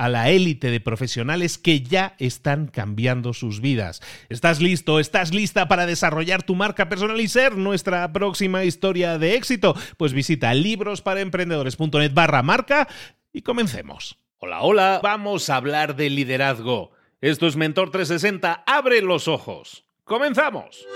a la élite de profesionales que ya están cambiando sus vidas. ¿Estás listo? ¿Estás lista para desarrollar tu marca personal y ser nuestra próxima historia de éxito? Pues visita librosparaemprendedores.net barra marca y comencemos. Hola, hola, vamos a hablar de liderazgo. Esto es Mentor 360, abre los ojos. ¡Comenzamos!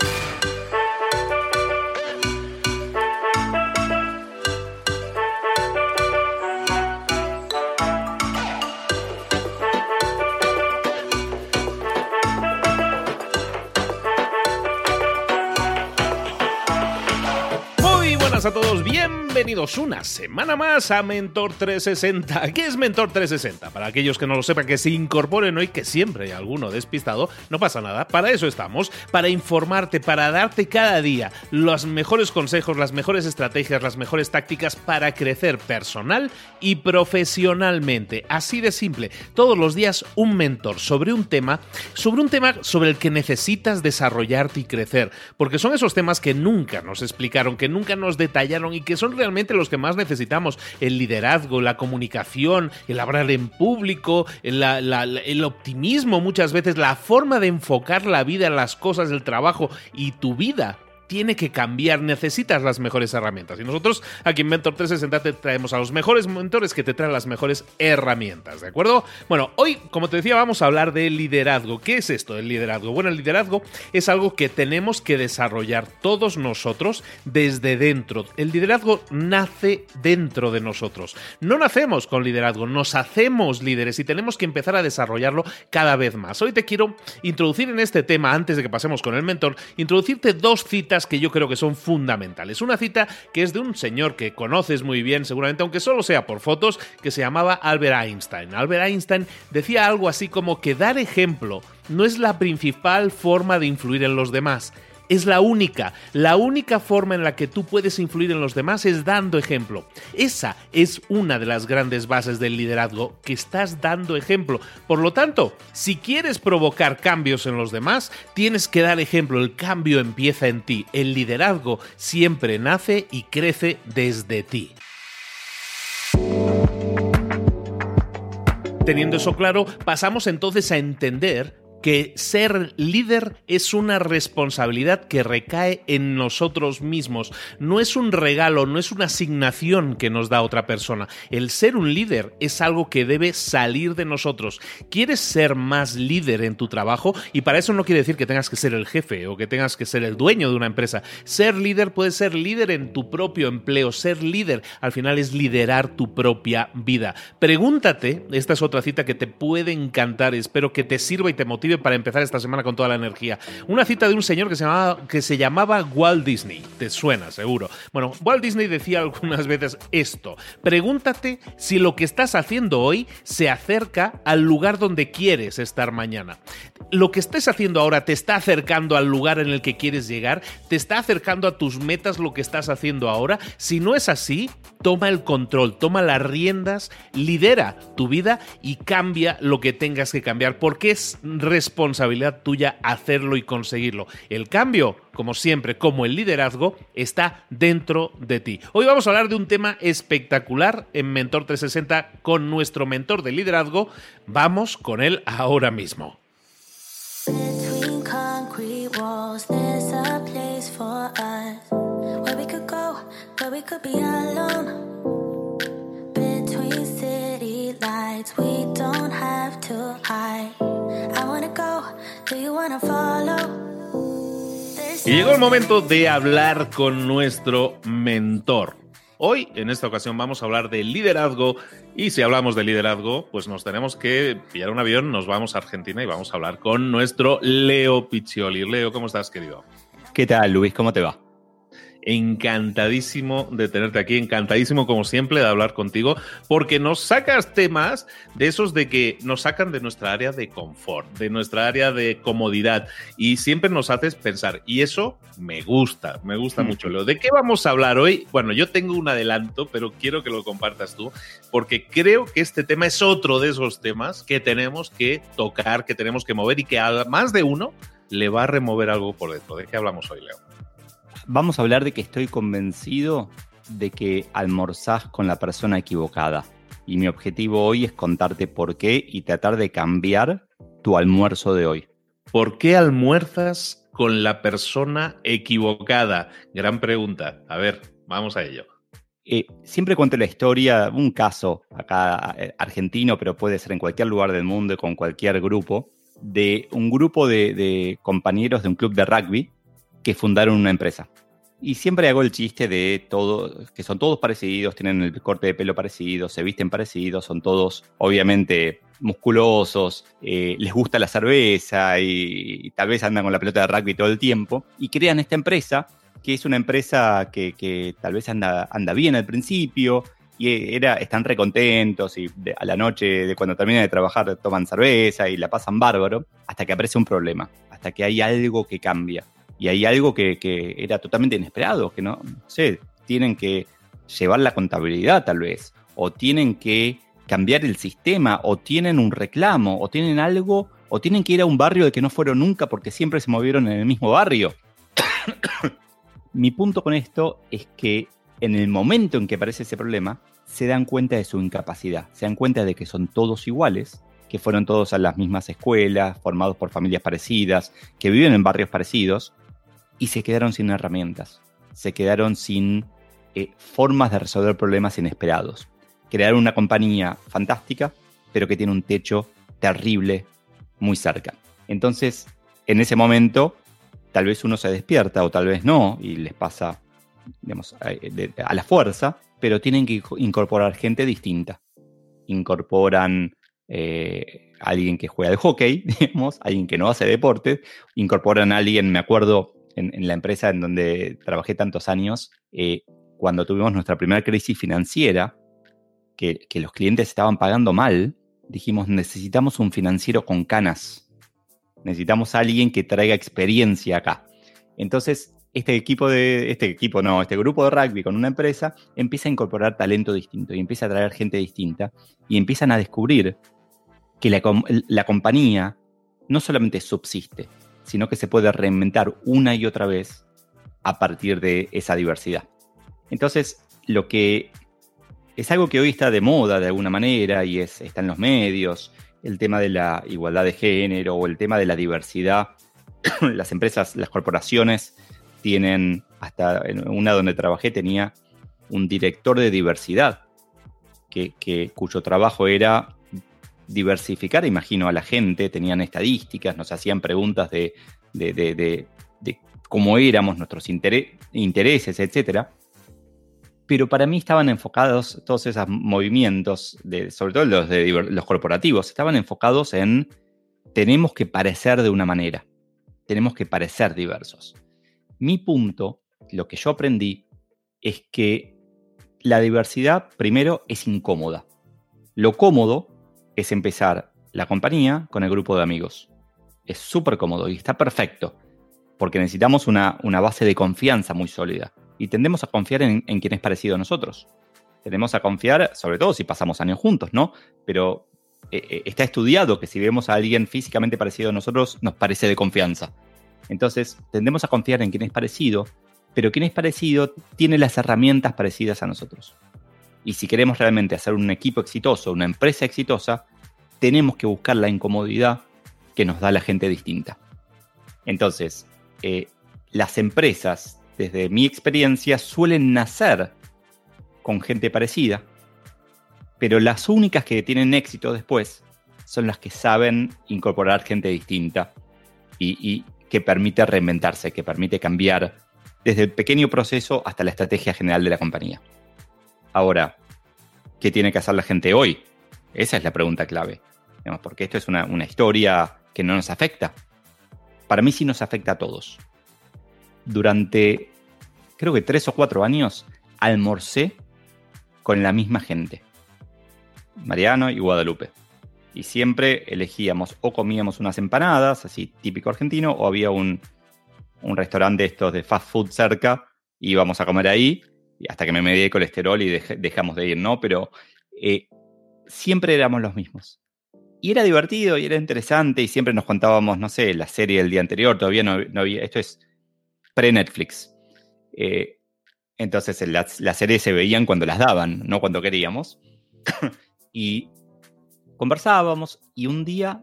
A todos, bienvenidos una semana más a Mentor 360. ¿Qué es Mentor 360? Para aquellos que no lo sepan, que se incorporen hoy, que siempre hay alguno despistado, no pasa nada, para eso estamos, para informarte, para darte cada día los mejores consejos, las mejores estrategias, las mejores tácticas para crecer personal y profesionalmente. Así de simple, todos los días un mentor sobre un tema, sobre un tema sobre el que necesitas desarrollarte y crecer, porque son esos temas que nunca nos explicaron, que nunca nos y que son realmente los que más necesitamos. El liderazgo, la comunicación, el hablar en público, el optimismo muchas veces, la forma de enfocar la vida, las cosas, el trabajo y tu vida tiene que cambiar, necesitas las mejores herramientas. Y nosotros aquí en Mentor 360 te traemos a los mejores mentores que te traen las mejores herramientas, ¿de acuerdo? Bueno, hoy, como te decía, vamos a hablar de liderazgo. ¿Qué es esto del liderazgo? Bueno, el liderazgo es algo que tenemos que desarrollar todos nosotros desde dentro. El liderazgo nace dentro de nosotros. No nacemos con liderazgo, nos hacemos líderes y tenemos que empezar a desarrollarlo cada vez más. Hoy te quiero introducir en este tema, antes de que pasemos con el mentor, introducirte dos citas que yo creo que son fundamentales. Una cita que es de un señor que conoces muy bien, seguramente, aunque solo sea por fotos, que se llamaba Albert Einstein. Albert Einstein decía algo así como que dar ejemplo no es la principal forma de influir en los demás es la única. La única forma en la que tú puedes influir en los demás es dando ejemplo. Esa es una de las grandes bases del liderazgo, que estás dando ejemplo. Por lo tanto, si quieres provocar cambios en los demás, tienes que dar ejemplo. El cambio empieza en ti. El liderazgo siempre nace y crece desde ti. Teniendo eso claro, pasamos entonces a entender que ser líder es una responsabilidad que recae en nosotros mismos. No es un regalo, no es una asignación que nos da otra persona. El ser un líder es algo que debe salir de nosotros. ¿Quieres ser más líder en tu trabajo? Y para eso no quiere decir que tengas que ser el jefe o que tengas que ser el dueño de una empresa. Ser líder puede ser líder en tu propio empleo. Ser líder al final es liderar tu propia vida. Pregúntate, esta es otra cita que te puede encantar, espero que te sirva y te motive para empezar esta semana con toda la energía. Una cita de un señor que se llamaba, que se llamaba Walt Disney. Te suena, seguro. Bueno, Walt Disney decía algunas veces esto. Pregúntate si lo que estás haciendo hoy se acerca al lugar donde quieres estar mañana. Lo que estés haciendo ahora te está acercando al lugar en el que quieres llegar, te está acercando a tus metas lo que estás haciendo ahora. Si no es así, toma el control, toma las riendas, lidera tu vida y cambia lo que tengas que cambiar, porque es responsabilidad tuya hacerlo y conseguirlo. El cambio, como siempre, como el liderazgo, está dentro de ti. Hoy vamos a hablar de un tema espectacular en Mentor 360 con nuestro mentor de liderazgo. Vamos con él ahora mismo. Y llegó el momento de hablar con nuestro mentor. Hoy, en esta ocasión, vamos a hablar de liderazgo. Y si hablamos de liderazgo, pues nos tenemos que pillar un avión, nos vamos a Argentina y vamos a hablar con nuestro Leo Piccioli. Leo, ¿cómo estás, querido? ¿Qué tal, Luis? ¿Cómo te va? Encantadísimo de tenerte aquí, encantadísimo como siempre de hablar contigo, porque nos sacas temas de esos de que nos sacan de nuestra área de confort, de nuestra área de comodidad y siempre nos haces pensar y eso me gusta, me gusta mucho. Lo de qué vamos a hablar hoy, bueno, yo tengo un adelanto, pero quiero que lo compartas tú, porque creo que este tema es otro de esos temas que tenemos que tocar, que tenemos que mover y que a más de uno le va a remover algo por dentro. ¿De qué hablamos hoy, Leo? Vamos a hablar de que estoy convencido de que almorzás con la persona equivocada. Y mi objetivo hoy es contarte por qué y tratar de cambiar tu almuerzo de hoy. ¿Por qué almuerzas con la persona equivocada? Gran pregunta. A ver, vamos a ello. Eh, siempre cuento la historia, un caso acá eh, argentino, pero puede ser en cualquier lugar del mundo, con cualquier grupo, de un grupo de compañeros de un club de rugby que fundaron una empresa. Y siempre hago el chiste de todo, que son todos parecidos, tienen el corte de pelo parecido, se visten parecidos, son todos obviamente musculosos, eh, les gusta la cerveza y, tal vez andan con la pelota de rugby todo el tiempo. Y crean esta empresa, que es una empresa que, tal vez anda, anda bien al principio, y era, están recontentos y a la noche de cuando terminan de trabajar toman cerveza y la pasan bárbaro, hasta que aparece un problema, hasta que hay algo que cambia y hay algo que, era totalmente inesperado, que no, sé, tienen que llevar la contabilidad tal vez, o tienen que cambiar el sistema, o tienen un reclamo, o tienen algo, o tienen que ir a un barrio de que no fueron nunca porque siempre se movieron en el mismo barrio. Mi punto con esto es que en el momento en que aparece ese problema, se dan cuenta de su incapacidad, se dan cuenta de que son todos iguales, que fueron todos a las mismas escuelas, formados por familias parecidas, que viven en barrios parecidos, y se quedaron sin herramientas, se quedaron sin eh, formas de resolver problemas inesperados. Crearon una compañía fantástica, pero que tiene un techo terrible muy cerca. Entonces, en ese momento, tal vez uno se despierta o tal vez no, y les pasa digamos, a, la fuerza, pero tienen que incorporar gente distinta. Incorporan eh, alguien que juega de hockey, digamos, alguien que no hace deporte, incorporan a alguien, me acuerdo, en, la empresa en donde trabajé tantos años, eh, cuando tuvimos nuestra primera crisis financiera, que, los clientes estaban pagando mal, dijimos, necesitamos un financiero con canas. Necesitamos alguien que traiga experiencia acá. Entonces, este equipo de, este equipo no, este grupo de rugby con una empresa empieza a incorporar talento distinto y empieza a traer gente distinta y empiezan a descubrir que la compañía no solamente subsiste, sino que se puede reinventar una y otra vez a partir de esa diversidad. Entonces, lo que es algo que hoy está de moda de alguna manera y es, está en los medios, el tema de la igualdad de género o el tema de la diversidad. las empresas, las corporaciones tienen, hasta en una donde trabajé tenía un director de diversidad, que, cuyo trabajo era diversificar, imagino, a la gente, tenían estadísticas, nos hacían preguntas de, cómo éramos, nuestros intereses, etc. Pero para mí estaban enfocados, todos esos movimientos, sobre todo los, de, los corporativos, estaban enfocados en tenemos que parecer de una manera, tenemos que parecer diversos. Mi punto, lo que yo aprendí, es que la diversidad, primero, es incómoda. Lo cómodo es empezar la compañía con el grupo de amigos. Es súper cómodo y está perfecto, porque necesitamos una, base de confianza muy sólida y tendemos a confiar en, quien es parecido a nosotros. Tendemos a confiar, sobre todo si pasamos años juntos, ¿no? Pero eh, eh, está estudiado que si vemos a alguien físicamente parecido a nosotros, nos parece de confianza. Entonces, tendemos a confiar en quien es parecido, pero quien es parecido tiene las herramientas parecidas a nosotros. Y si queremos realmente hacer un equipo exitoso, una empresa exitosa, tenemos que buscar la incomodidad que nos da la gente distinta. Entonces, eh, las empresas, desde mi experiencia, suelen nacer con gente parecida, pero las únicas que tienen éxito después son las que saben incorporar gente distinta y, que permite reinventarse, que permite cambiar desde el pequeño proceso hasta la estrategia general de la compañía. Ahora, ¿qué tiene que hacer la gente hoy? Esa es la pregunta clave porque esto es una, historia que no nos afecta. Para mí sí nos afecta a todos. Durante, creo que tres o cuatro años, almorcé con la misma gente. Mariano y Guadalupe. Y siempre elegíamos o comíamos unas empanadas, así típico argentino, o había un, un restaurante estos de fast food cerca, íbamos a comer ahí, hasta que me medí el colesterol y dejamos de ir, ¿no? Pero eh, siempre éramos los mismos. Y era divertido y era interesante y siempre nos contábamos, no sé, la serie del día anterior, todavía no, había, esto es pre-Netflix. Eh, entonces las, series se veían cuando las daban, no cuando queríamos. y conversábamos y un día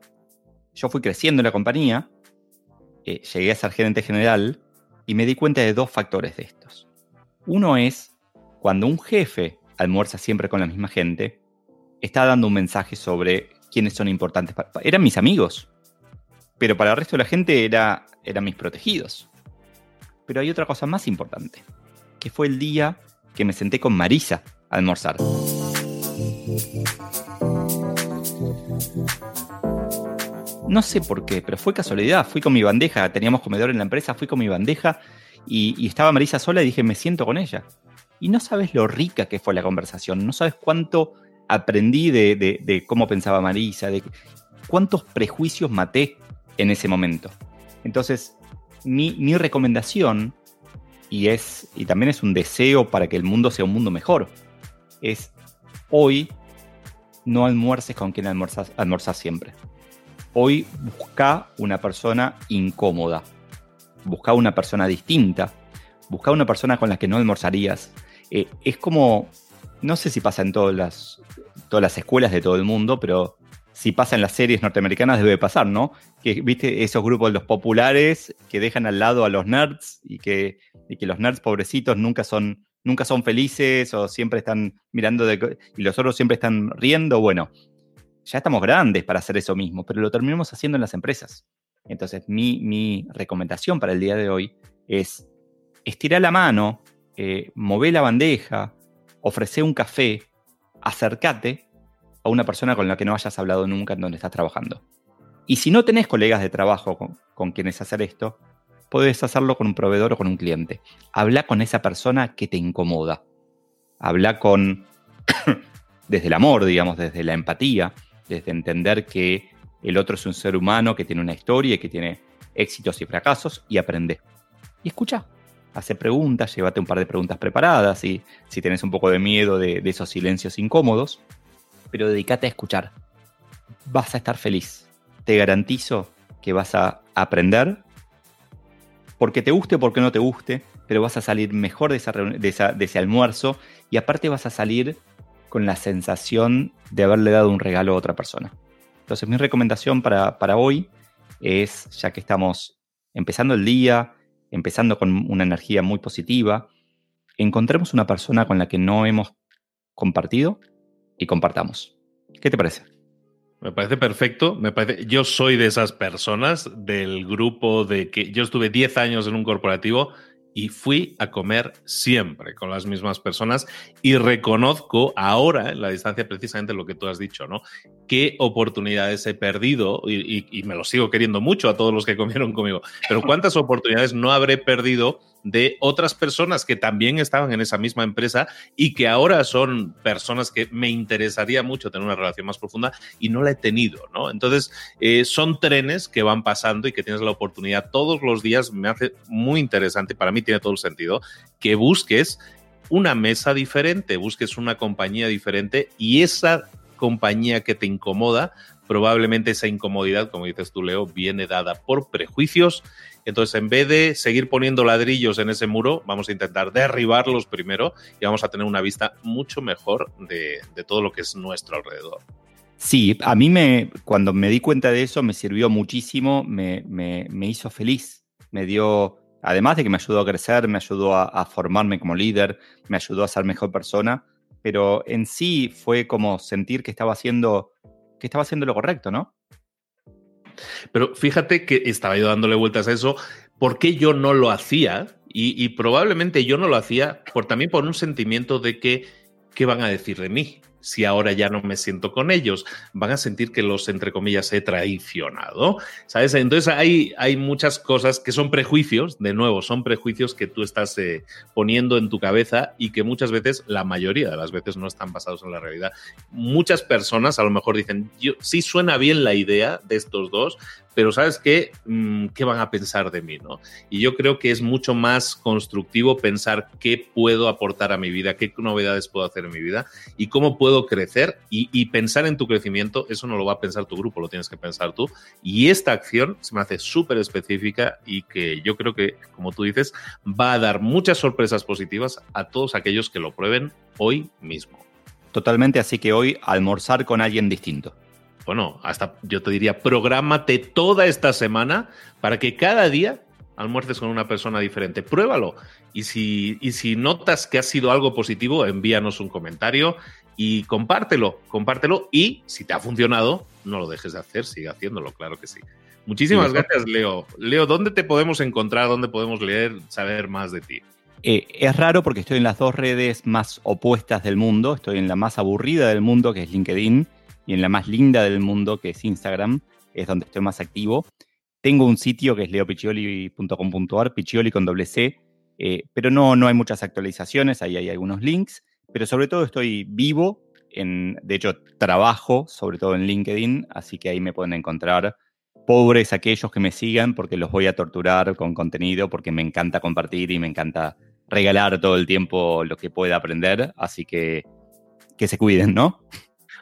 yo fui creciendo en la compañía, eh, llegué a ser gerente general y me di cuenta de dos factores de estos. Uno es cuando un jefe almuerza siempre con la misma gente, está dando un mensaje sobre quiénes son importantes. Para, eran mis amigos, pero para el resto de la gente era, eran mis protegidos. Pero hay otra cosa más importante, que fue el día que me senté con Marisa a almorzar. No sé por qué, pero fue casualidad. Fui con mi bandeja, teníamos comedor en la empresa, fui con mi bandeja y, estaba Marisa sola y dije, me siento con ella. Y no sabes lo rica que fue la conversación, no sabes cuánto aprendí de, cómo pensaba Marisa, de cuántos prejuicios maté en ese momento. Entonces, mi, recomendación, y, es, y también es un deseo para que el mundo sea un mundo mejor, es hoy no almuerces con quien almorzas, almorzas siempre. Hoy busca una persona incómoda, busca una persona distinta, busca una persona con la que no almorzarías. Eh, es como no sé si pasa en todas las, todas las escuelas de todo el mundo, pero si pasa en las series norteamericanas debe pasar, ¿no? Que, viste, esos grupos los populares que dejan al lado a los nerds y que, que los nerds pobrecitos nunca son, nunca son felices o siempre están mirando de, y los otros siempre están riendo. Bueno, ya estamos grandes para hacer eso mismo, pero lo terminamos haciendo en las empresas. Entonces, mi, mi recomendación para el día de hoy es estirar la mano, eh, mover la bandeja, ofrece un café, acércate a una persona con la que no hayas hablado nunca en donde estás trabajando. Y si no tenés colegas de trabajo con, quienes hacer esto, puedes hacerlo con un proveedor o con un cliente. Habla con esa persona que te incomoda. Habla con, desde el amor, digamos, desde la empatía, desde entender que el otro es un ser humano que tiene una historia y que tiene éxitos y fracasos y aprende. Y escucha, hace preguntas, llévate un par de preguntas preparadas y si tenés un poco de miedo de, esos silencios incómodos, pero dedícate a escuchar. Vas a estar feliz. Te garantizo que vas a aprender, porque te guste o porque no te guste, pero vas a salir mejor de, de, ese almuerzo y aparte vas a salir con la sensación de haberle dado un regalo a otra persona. Entonces mi recomendación para, para hoy es, ya que estamos empezando el día, empezando con una energía muy positiva, encontremos una persona con la que no hemos compartido y compartamos. ¿Qué te parece? Me parece perfecto. Me parece, yo soy de esas personas del grupo de que yo estuve 10 años en un corporativo y fui a comer siempre con las mismas personas y reconozco ahora, en la distancia, precisamente lo que tú has dicho, ¿no? Qué oportunidades he perdido y, y, me lo sigo queriendo mucho a todos los que comieron conmigo, pero cuántas oportunidades no habré perdido de otras personas que también estaban en esa misma empresa y que ahora son personas que me interesaría mucho tener una relación más profunda y no la he tenido, ¿no? Entonces, eh, son trenes que van pasando y que tienes la oportunidad todos los días, me hace muy interesante, para mí tiene todo el sentido, que busques una mesa diferente, busques una compañía diferente y esa compañía que te incomoda, probablemente esa incomodidad, como dices tú, Leo, viene dada por prejuicios entonces, en vez de seguir poniendo ladrillos en ese muro, vamos a intentar derribarlos primero y vamos a tener una vista mucho mejor de, todo lo que es nuestro alrededor. Sí, a mí me, cuando me di cuenta de eso me sirvió muchísimo, me, hizo feliz, me dio, además de que me ayudó a crecer, me ayudó a, formarme como líder, me ayudó a ser mejor persona, pero en sí fue como sentir que estaba haciendo, que estaba haciendo lo correcto, ¿no? Pero fíjate que estaba yo dándole vueltas a eso, ¿por qué yo no lo hacía? Y, probablemente yo no lo hacía por, también por un sentimiento de que, ¿qué van a decir de mí? Si ahora ya no me siento con ellos, van a sentir que los, entre comillas, he traicionado, ¿sabes? Entonces hay, hay muchas cosas que son prejuicios, de nuevo, son prejuicios que tú estás eh, poniendo en tu cabeza y que muchas veces, la mayoría de las veces, no están basados en la realidad. Muchas personas a lo mejor dicen, yo, sí suena bien la idea de estos dos, pero ¿sabes qué? Mm, ¿Qué van a pensar de mí? ¿no? Y yo creo que es mucho más constructivo pensar qué puedo aportar a mi vida, qué novedades puedo hacer en mi vida y cómo puedo crecer y, y, pensar en tu crecimiento, eso no lo va a pensar tu grupo, lo tienes que pensar tú. Y esta acción se me hace súper específica y que yo creo que, como tú dices, va a dar muchas sorpresas positivas a todos aquellos que lo prueben hoy mismo. Totalmente, así que hoy almorzar con alguien distinto bueno, hasta yo te diría, prográmate toda esta semana para que cada día almuerces con una persona diferente. Pruébalo. Y si, y si notas que ha sido algo positivo, envíanos un comentario y compártelo, compártelo. Y si te ha funcionado, no lo dejes de hacer, sigue haciéndolo, claro que sí. Muchísimas gracias, Leo. Leo, ¿dónde te podemos encontrar? ¿Dónde podemos leer, saber más de ti? Eh, es raro porque estoy en las dos redes más opuestas del mundo. Estoy en la más aburrida del mundo, que es LinkedIn y en la más linda del mundo, que es Instagram, es donde estoy más activo. Tengo un sitio que es leopiccioli.com.ar, Piccioli con doble C, eh, pero no, no hay muchas actualizaciones, ahí hay algunos links, pero sobre todo estoy vivo, en, de hecho trabajo sobre todo en LinkedIn, así que ahí me pueden encontrar. Pobres aquellos que me sigan porque los voy a torturar con contenido, porque me encanta compartir y me encanta regalar todo el tiempo lo que pueda aprender, así que que se cuiden, ¿no?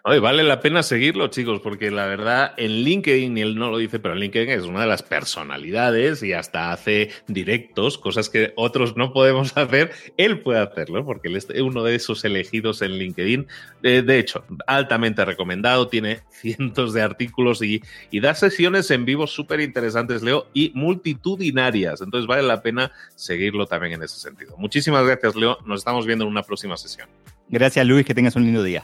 Vale la pena seguirlo, chicos, porque la verdad en LinkedIn, y él no lo dice, pero en LinkedIn es una de las personalidades y hasta hace directos, cosas que otros no podemos hacer. Él puede hacerlo porque él es uno de esos elegidos en LinkedIn. De, hecho, altamente recomendado, tiene cientos de artículos y, y da sesiones en vivo súper interesantes, Leo, y multitudinarias. Entonces vale la pena seguirlo también en ese sentido. Muchísimas gracias, Leo. Nos estamos viendo en una próxima sesión. Gracias, Luis. Que tengas un lindo día.